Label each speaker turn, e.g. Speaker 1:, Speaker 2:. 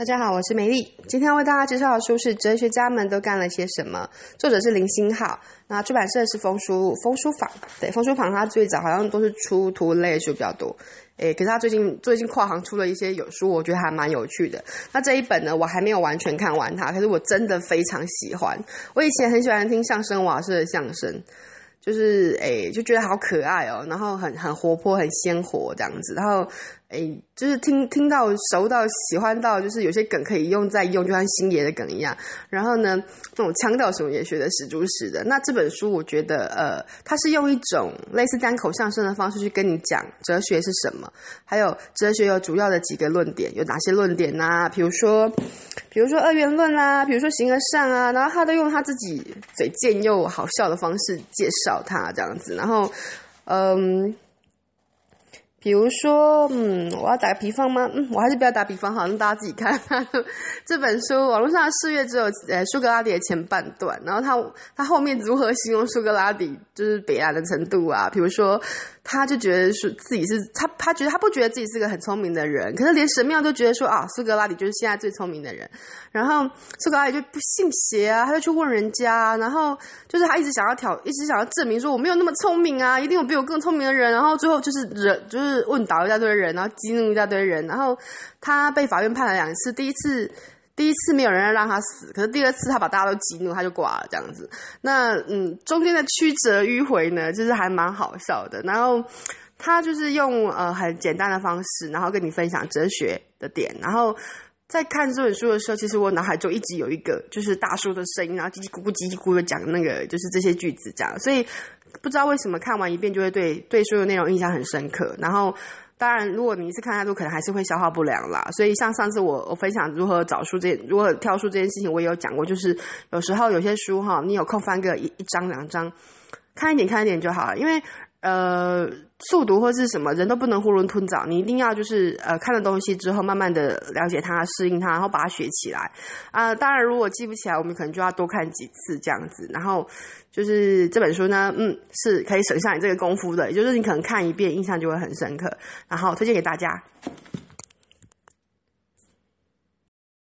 Speaker 1: 大家好，我是美丽。今天要为大家介绍的书是《哲学家们都干了些什么》，作者是林星浩。那出版社是枫书枫书坊。对，枫书坊它最早好像都是出图文类书比较多。诶，可是他最近最近跨行出了一些有书，我觉得还蛮有趣的。那这一本呢，我还没有完全看完它，可是我真的非常喜欢。我以前很喜欢听相声瓦舍的相声，就是诶，就觉得好可爱哦，然后很很活泼，很鲜活这样子，然后。哎，就是听听到熟到喜欢到，就是有些梗可以用再用，就像星爷的梗一样。然后呢，那种腔调什么也学的十足十的。那这本书我觉得，呃，它是用一种类似单口相声的方式去跟你讲哲学是什么，还有哲学有主要的几个论点，有哪些论点呢、啊？比如说，比如说二元论啦、啊，比如说形而上啊，然后他都用他自己嘴贱又好笑的方式介绍他这样子。然后，嗯。比如说，嗯，我要打个比方吗？嗯，我还是不要打比方好，让大家自己看。这本书网络上的试阅只有呃苏格拉底的前半段，然后他他后面如何形容苏格拉底就是北烂的程度啊？比如说。他就觉得是自己是他，他觉得他不觉得自己是个很聪明的人，可是连神庙都觉得说啊，苏格拉底就是现在最聪明的人。然后苏格拉底就不信邪啊，他就去问人家，然后就是他一直想要挑，一直想要证明说我没有那么聪明啊，一定有比我更聪明的人。然后最后就是人就是是问倒一大堆人，然后激怒一大堆人。然后他被法院判了两次，第一次。第一次没有人让他死，可是第二次他把大家都激怒，他就挂了这样子。那嗯，中间的曲折迂回呢，就是还蛮好笑的。然后他就是用呃很简单的方式，然后跟你分享哲学的点。然后在看这本书的时候，其实我脑海中一直有一个就是大叔的声音，然后叽叽咕咕叽叽咕的讲那个就是这些句子这样。所以不知道为什么看完一遍就会对对书的内容印象很深刻。然后。当然，如果你一次看太多，可能还是会消化不良啦。所以像上次我我分享如何找书这如何挑书这件事情，我也有讲过，就是有时候有些书哈，你有空翻个一一张两张，看一点看一点就好了，因为。呃，速读或是什么人都不能囫囵吞枣，你一定要就是呃看了东西之后，慢慢的了解它、适应它，然后把它学起来啊、呃。当然，如果记不起来，我们可能就要多看几次这样子。然后就是这本书呢，嗯，是可以省下你这个功夫的，也就是你可能看一遍，印象就会很深刻。然后推荐给大家。